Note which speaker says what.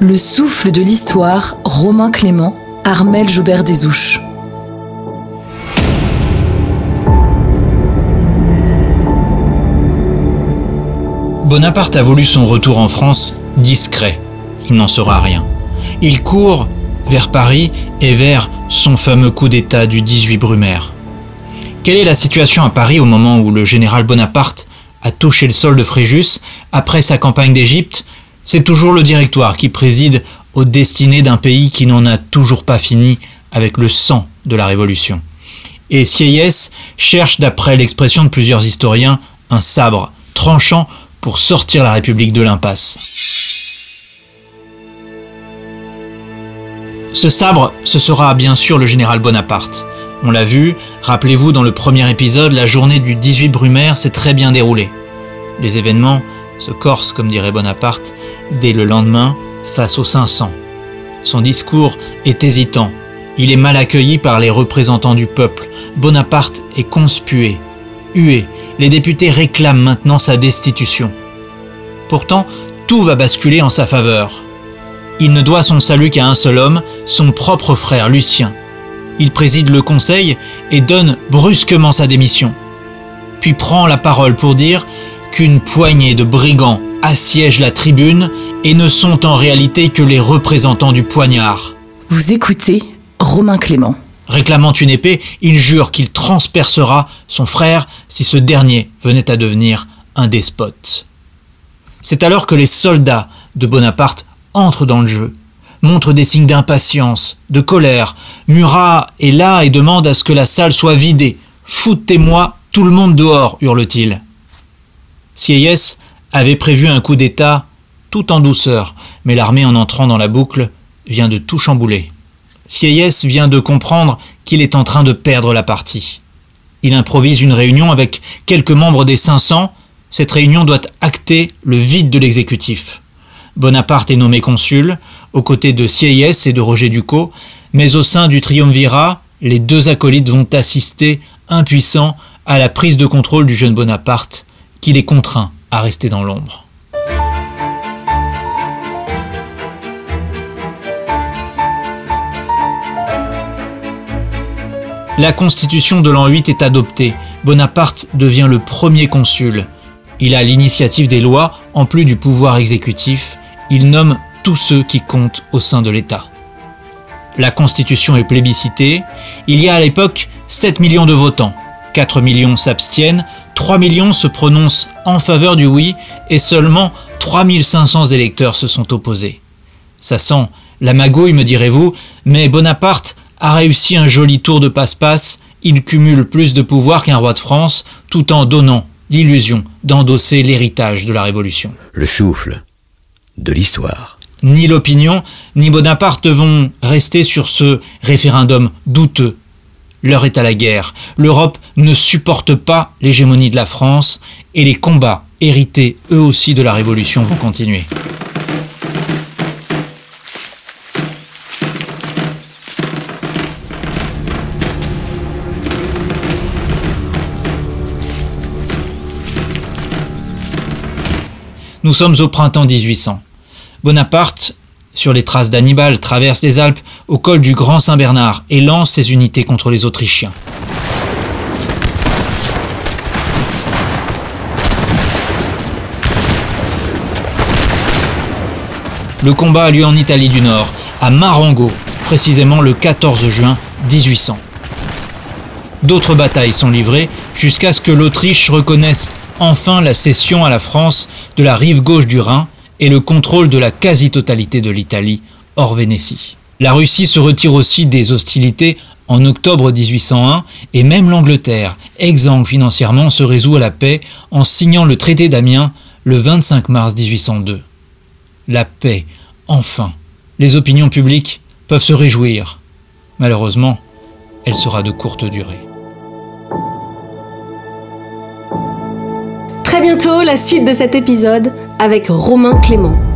Speaker 1: Le souffle de l'histoire, Romain Clément, Armel Joubert Desouches.
Speaker 2: Bonaparte a voulu son retour en France discret. Il n'en sera rien. Il court vers Paris et vers son fameux coup d'État du 18 Brumaire. Quelle est la situation à Paris au moment où le général Bonaparte a touché le sol de Fréjus après sa campagne d'Égypte C'est toujours le directoire qui préside aux destinées d'un pays qui n'en a toujours pas fini avec le sang de la Révolution. Et Sieyès cherche, d'après l'expression de plusieurs historiens, un sabre tranchant pour sortir la République de l'impasse. Ce sabre, ce sera bien sûr le général Bonaparte. On l'a vu, rappelez-vous dans le premier épisode, la journée du 18 Brumaire s'est très bien déroulée. Les événements se corsent, comme dirait Bonaparte, dès le lendemain, face aux 500. Son discours est hésitant. Il est mal accueilli par les représentants du peuple. Bonaparte est conspué, hué. Les députés réclament maintenant sa destitution. Pourtant, tout va basculer en sa faveur. Il ne doit son salut qu'à un seul homme, son propre frère Lucien. Il préside le conseil et donne brusquement sa démission. Puis prend la parole pour dire qu'une poignée de brigands assiègent la tribune et ne sont en réalité que les représentants du poignard.
Speaker 1: Vous écoutez Romain Clément.
Speaker 2: Réclamant une épée, il jure qu'il transpercera son frère si ce dernier venait à devenir un despote. C'est alors que les soldats de Bonaparte entrent dans le jeu, montrent des signes d'impatience, de colère. Murat est là et demande à ce que la salle soit vidée. Foutez-moi tout le monde dehors, hurle-t-il. Sieyès avait prévu un coup d'État tout en douceur, mais l'armée en entrant dans la boucle vient de tout chambouler. Sieyès vient de comprendre qu'il est en train de perdre la partie. Il improvise une réunion avec quelques membres des 500 cette réunion doit acter le vide de l'exécutif. Bonaparte est nommé consul, aux côtés de Sieyès et de Roger Ducos, mais au sein du triumvirat, les deux acolytes vont assister, impuissants, à la prise de contrôle du jeune Bonaparte, qui les contraint à rester dans l'ombre. La constitution de l'an 8 est adoptée. Bonaparte devient le premier consul. Il a l'initiative des lois, en plus du pouvoir exécutif. Il nomme tous ceux qui comptent au sein de l'État. La Constitution est plébiscitée. Il y a à l'époque 7 millions de votants. 4 millions s'abstiennent, 3 millions se prononcent en faveur du oui et seulement 3500 électeurs se sont opposés. Ça sent la magouille, me direz-vous, mais Bonaparte a réussi un joli tour de passe-passe. Il cumule plus de pouvoir qu'un roi de France tout en donnant l'illusion d'endosser l'héritage de la Révolution.
Speaker 3: Le souffle de l'histoire.
Speaker 2: Ni l'opinion, ni Bonaparte vont rester sur ce référendum douteux. L'heure est à la guerre. L'Europe ne supporte pas l'hégémonie de la France et les combats hérités eux aussi de la Révolution vont continuer. Nous sommes au printemps 1800. Bonaparte, sur les traces d'Hannibal, traverse les Alpes au col du Grand Saint-Bernard et lance ses unités contre les Autrichiens. Le combat a lieu en Italie du Nord, à Marengo, précisément le 14 juin 1800. D'autres batailles sont livrées jusqu'à ce que l'Autriche reconnaisse enfin la cession à la France de la rive gauche du Rhin et le contrôle de la quasi-totalité de l'Italie hors Vénétie. La Russie se retire aussi des hostilités en octobre 1801 et même l'Angleterre, exsangue financièrement, se résout à la paix en signant le traité d'Amiens le 25 mars 1802. La paix, enfin. Les opinions publiques peuvent se réjouir. Malheureusement, elle sera de courte durée.
Speaker 4: très bientôt la suite de cet épisode avec Romain Clément.